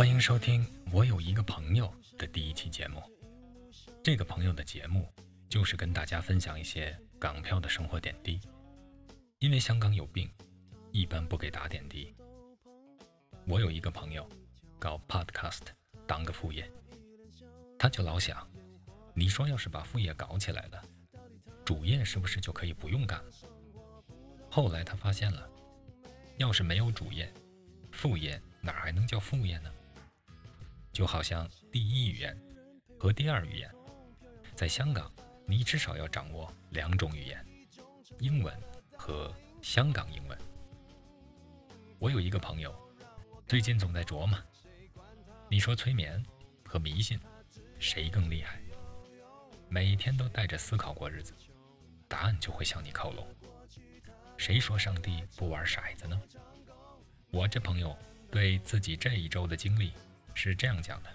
欢迎收听我有一个朋友的第一期节目。这个朋友的节目就是跟大家分享一些港漂的生活点滴。因为香港有病，一般不给打点滴。我有一个朋友搞 Podcast 当个副业，他就老想，你说要是把副业搞起来了，主业是不是就可以不用干了？后来他发现了，要是没有主业，副业哪还能叫副业呢？就好像第一语言和第二语言，在香港，你至少要掌握两种语言，英文和香港英文。我有一个朋友，最近总在琢磨，你说催眠和迷信谁更厉害？每天都带着思考过日子，答案就会向你靠拢。谁说上帝不玩骰子呢？我这朋友对自己这一周的经历。是这样讲的：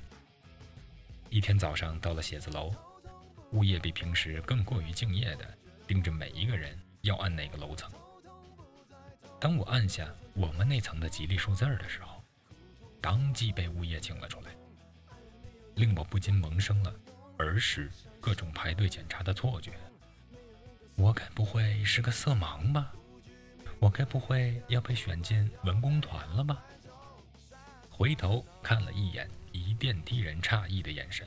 一天早上到了写字楼，物业比平时更过于敬业的盯着每一个人要按哪个楼层。当我按下我们那层的吉利数字的时候，当即被物业请了出来，令我不禁萌生了儿时各种排队检查的错觉。我该不会是个色盲吧？我该不会要被选进文工团了吧？回头看了一眼一电梯人诧异的眼神，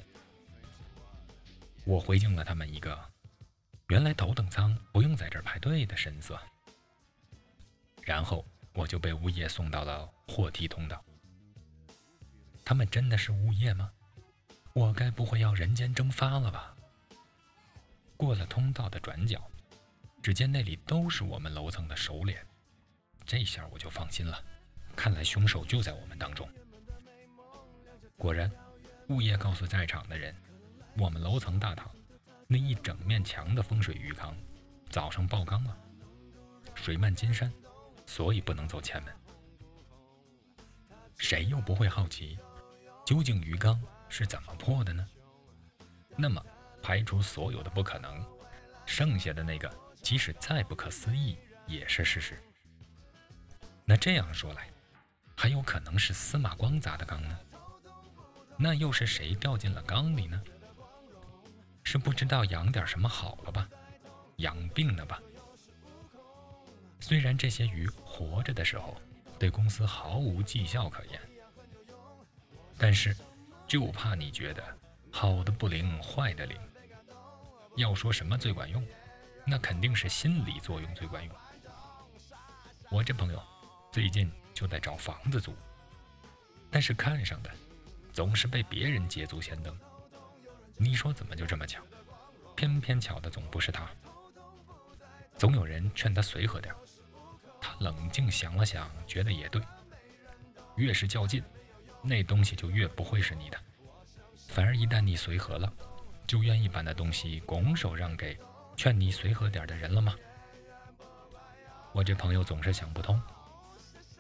我回敬了他们一个“原来头等舱不用在这排队”的神色，然后我就被物业送到了货梯通道。他们真的是物业吗？我该不会要人间蒸发了吧？过了通道的转角，只见那里都是我们楼层的熟脸，这下我就放心了。看来凶手就在我们当中。果然，物业告诉在场的人，我们楼层大堂那一整面墙的风水鱼缸早上爆缸了，水漫金山，所以不能走前门。谁又不会好奇，究竟鱼缸是怎么破的呢？那么，排除所有的不可能，剩下的那个，即使再不可思议，也是事实。那这样说来，还有可能是司马光砸的缸呢？那又是谁掉进了缸里呢？是不知道养点什么好了吧？养病了吧？虽然这些鱼活着的时候对公司毫无绩效可言，但是就怕你觉得好的不灵，坏的灵。要说什么最管用，那肯定是心理作用最管用。我这朋友最近就在找房子租，但是看上的。总是被别人捷足先登，你说怎么就这么巧？偏偏巧的总不是他。总有人劝他随和点，他冷静想了想，觉得也对。越是较劲，那东西就越不会是你的。反而一旦你随和了，就愿意把那东西拱手让给劝你随和点的人了吗？我这朋友总是想不通，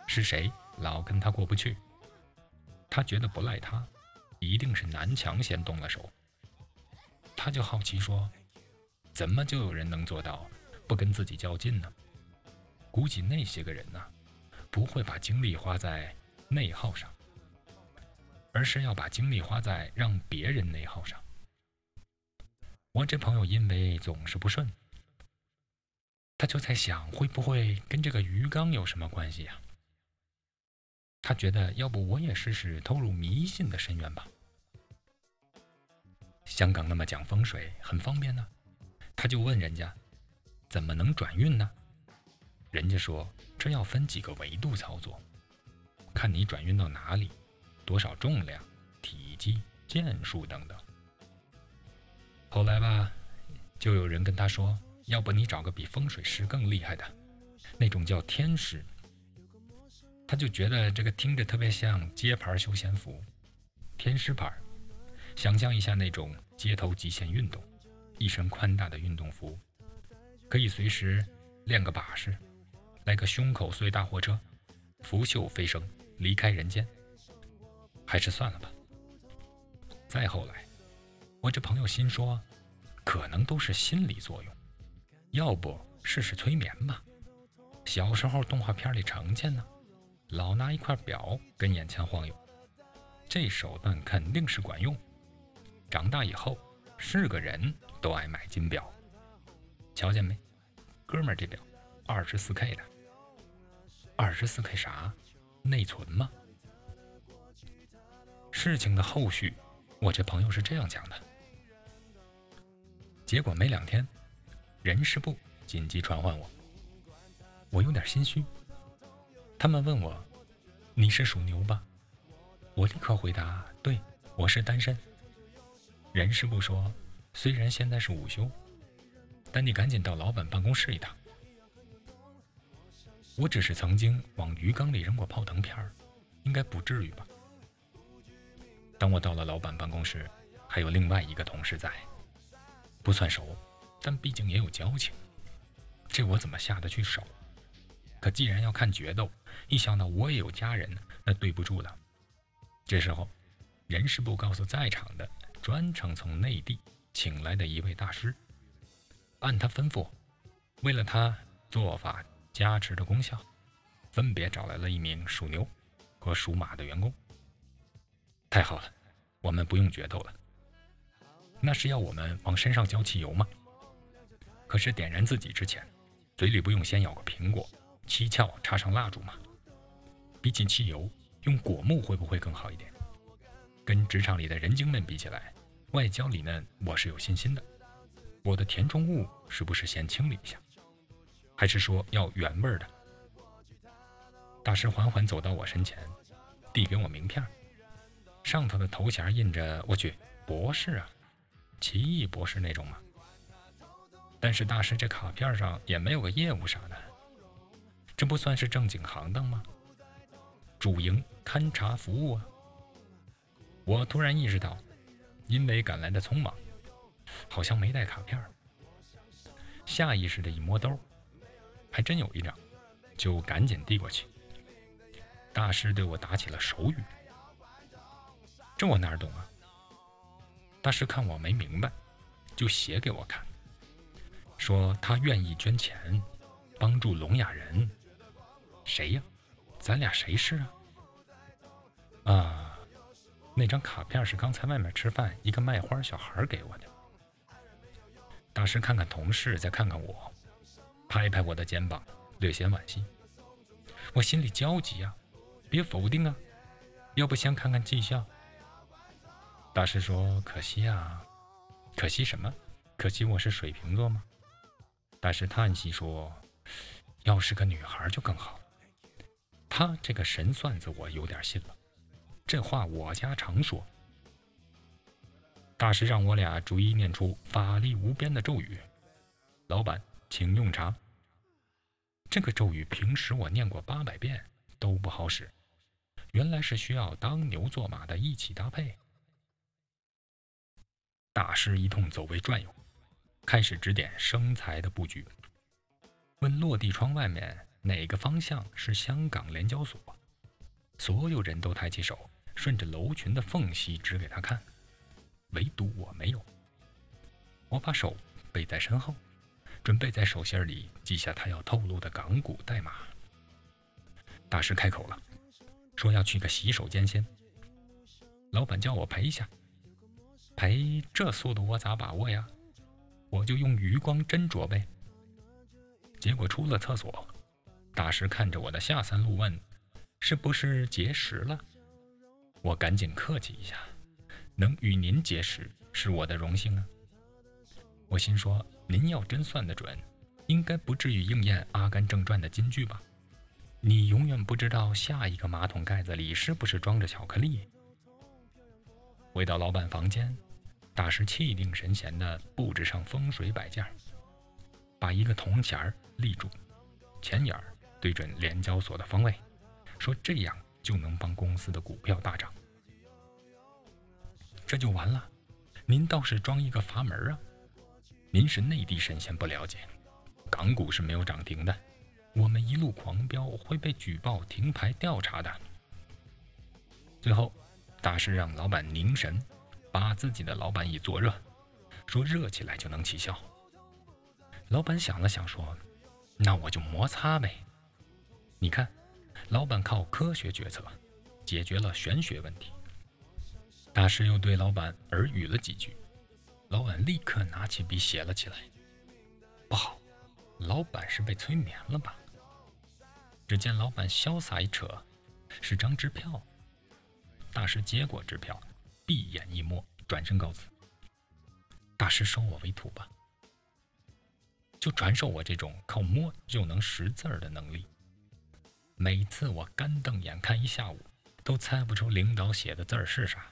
是谁老跟他过不去？他觉得不赖他，一定是南墙先动了手。他就好奇说：“怎么就有人能做到不跟自己较劲呢？”估计那些个人呢，不会把精力花在内耗上，而是要把精力花在让别人内耗上。我这朋友因为总是不顺，他就在想，会不会跟这个鱼缸有什么关系呀？他觉得，要不我也试试投入迷信的深渊吧。香港那么讲风水，很方便呢。他就问人家，怎么能转运呢？人家说，这要分几个维度操作，看你转运到哪里，多少重量、体积、件数等等。后来吧，就有人跟他说，要不你找个比风水师更厉害的，那种叫天师。他就觉得这个听着特别像街牌休闲服，天师牌。想象一下那种街头极限运动，一身宽大的运动服，可以随时练个把式，来个胸口碎大货车，拂袖飞升，离开人间。还是算了吧。再后来，我这朋友心说，可能都是心理作用，要不试试催眠吧？小时候动画片里常见呢。老拿一块表跟眼前晃悠，这手段肯定是管用。长大以后，是个人都爱买金表。瞧见没，哥们儿，这表二十四 K 的。二十四 K 啥？内存吗？事情的后续，我这朋友是这样讲的。结果没两天，人事部紧急传唤我，我有点心虚。他们问我：“你是属牛吧？”我立刻回答：“对，我是单身。”人事部说：“虽然现在是午休，但你赶紧到老板办公室一趟。”我只是曾经往鱼缸里扔过泡腾片儿，应该不至于吧？当我到了老板办公室，还有另外一个同事在，不算熟，但毕竟也有交情，这我怎么下得去手？可既然要看决斗，一想到我也有家人，那对不住了。这时候，人事部告诉在场的，专程从内地请来的一位大师，按他吩咐，为了他做法加持的功效，分别找来了一名属牛和属马的员工。太好了，我们不用决斗了。那是要我们往身上浇汽油吗？可是点燃自己之前，嘴里不用先咬个苹果，七窍插上蜡烛嘛？比起汽油，用果木会不会更好一点？跟职场里的人精们比起来，外焦里嫩，我是有信心的。我的填充物是不是先清理一下？还是说要原味的？大师缓缓走到我身前，递给我名片。上头的头衔印着“我去博士啊，奇异博士那种吗？”但是大师这卡片上也没有个业务啥的，这不算是正经行当吗？主营勘察服务啊！我突然意识到，因为赶来的匆忙，好像没带卡片。下意识的一摸兜，还真有一张，就赶紧递过去。大师对我打起了手语。这我哪儿懂啊？大师看我没明白，就写给我看，说他愿意捐钱帮助聋哑人。谁呀？咱俩谁是啊？啊，那张卡片是刚才外面吃饭一个卖花小孩给我的。大师看看同事，再看看我，拍拍我的肩膀，略显惋惜。我心里焦急啊，别否定啊，要不先看看绩效。大师说：“可惜啊，可惜什么？可惜我是水瓶座吗？”大师叹息说：“要是个女孩就更好。”他这个神算子我有点信了，这话我家常说。大师让我俩逐一念出法力无边的咒语。老板，请用茶。这个咒语平时我念过八百遍都不好使，原来是需要当牛做马的一起搭配。大师一通走位转悠，开始指点生财的布局。问落地窗外面哪个方向是香港联交所？所有人都抬起手，顺着楼群的缝隙指给他看，唯独我没有。我把手背在身后，准备在手心里记下他要透露的港股代码。大师开口了，说要去个洗手间先。老板叫我陪一下。陪这速度我咋把握呀？我就用余光斟酌呗。结果出了厕所，大师看着我的下三路问：“是不是结识了？”我赶紧客气一下：“能与您结识是我的荣幸啊。”我心说：“您要真算得准，应该不至于应验《阿甘正传》的金句吧？你永远不知道下一个马桶盖子里是不是装着巧克力。”回到老板房间。大师气定神闲地布置上风水摆件，把一个铜钱儿立住，钱眼儿对准联交所的方位，说这样就能帮公司的股票大涨。这就完了？您倒是装一个阀门啊！您是内地神仙不了解，港股是没有涨停的，我们一路狂飙会被举报停牌调查的。最后，大师让老板凝神。把自己的老板椅坐热，说热起来就能起效。老板想了想说：“那我就摩擦呗。”你看，老板靠科学决策解决了玄学问题，大师又对老板耳语了几句，老板立刻拿起笔写了起来。不好，老板是被催眠了吧？只见老板潇洒一扯，是张支票。大师接过支票，闭眼一摸，转身告辞。大师收我为徒吧，就传授我这种靠摸就能识字儿的能力。每次我干瞪眼看一下午，都猜不出领导写的字儿是啥。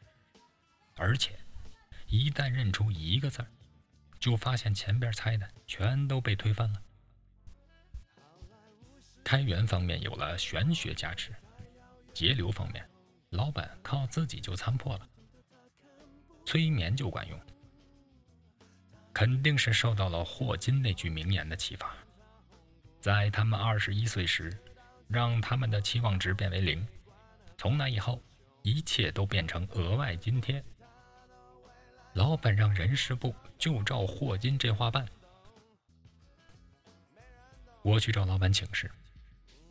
而且，一旦认出一个字儿，就发现前边猜的全都被推翻了。开源方面有了玄学加持，节流方面，老板靠自己就参破了。催眠就管用，肯定是受到了霍金那句名言的启发，在他们二十一岁时，让他们的期望值变为零，从那以后，一切都变成额外津贴。老板让人事部就照霍金这话办。我去找老板请示，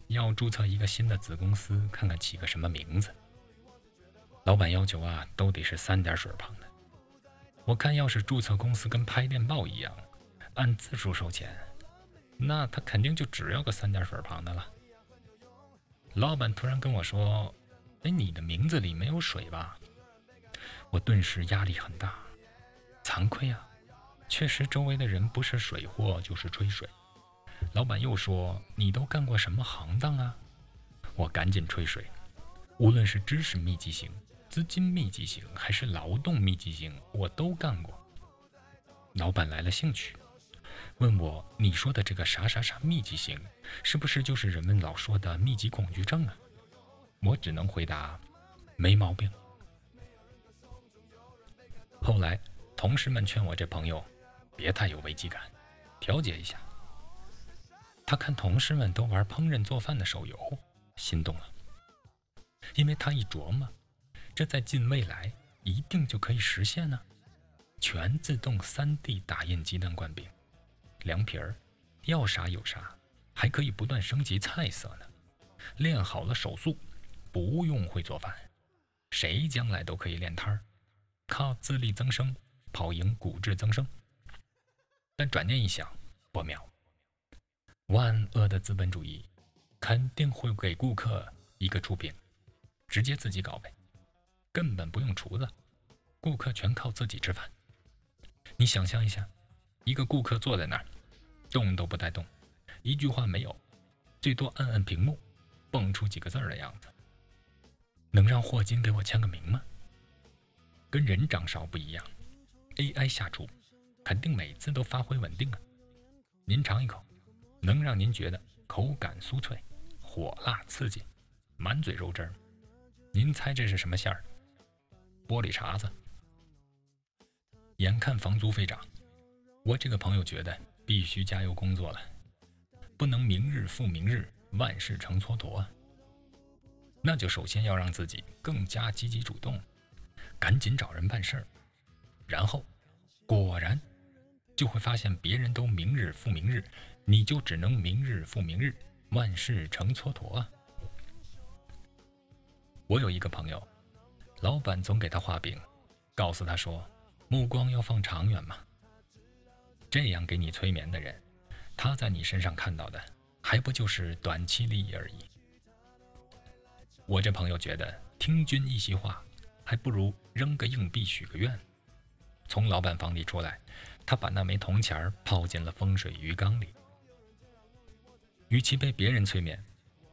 要注册一个新的子公司，看看起个什么名字。老板要求啊，都得是三点水旁的。我看要是注册公司跟拍电报一样，按字数收钱，那他肯定就只要个三点水旁的了。老板突然跟我说：“哎，你的名字里没有水吧？”我顿时压力很大。惭愧啊，确实周围的人不是水货就是吹水。老板又说：“你都干过什么行当啊？”我赶紧吹水，无论是知识密集型、资金密集型，还是劳动密集型，我都干过。老板来了兴趣，问我：“你说的这个啥啥啥密集型，是不是就是人们老说的密集恐惧症啊？”我只能回答：“没毛病。”后来。同事们劝我这朋友别太有危机感，调节一下。他看同事们都玩烹饪做饭的手游，心动了，因为他一琢磨，这在近未来一定就可以实现呢。全自动 3D 打印鸡蛋灌饼，凉皮儿，要啥有啥，还可以不断升级菜色呢。练好了手速，不用会做饭，谁将来都可以练摊儿，靠自力增生。跑赢骨质增生，但转念一想，不妙。万恶的资本主义肯定会给顾客一个出品，直接自己搞呗，根本不用厨子，顾客全靠自己吃饭。你想象一下，一个顾客坐在那儿，动都不带动，一句话没有，最多按按屏幕，蹦出几个字儿的样子，能让霍金给我签个名吗？跟人掌勺不一样。AI 下厨，肯定每次都发挥稳定啊！您尝一口，能让您觉得口感酥脆、火辣刺激、满嘴肉汁儿。您猜这是什么馅儿？玻璃碴子。眼看房租飞涨，我这个朋友觉得必须加油工作了，不能明日复明日，万事成蹉跎啊！那就首先要让自己更加积极主动，赶紧找人办事儿。然后，果然就会发现别人都明日复明日，你就只能明日复明日，万事成蹉跎啊！我有一个朋友，老板总给他画饼，告诉他说：“目光要放长远嘛。”这样给你催眠的人，他在你身上看到的还不就是短期利益而已？我这朋友觉得听君一席话，还不如扔个硬币许个愿。从老板房里出来，他把那枚铜钱泡进了风水鱼缸里。与其被别人催眠，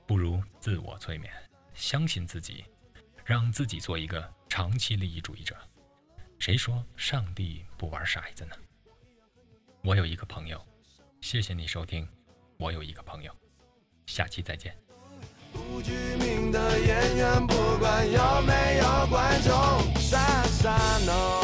不如自我催眠，相信自己，让自己做一个长期利益主义者。谁说上帝不玩骰子呢？我有一个朋友，谢谢你收听。我有一个朋友，下期再见。不具名的演员，不管有没有观众，傻傻弄。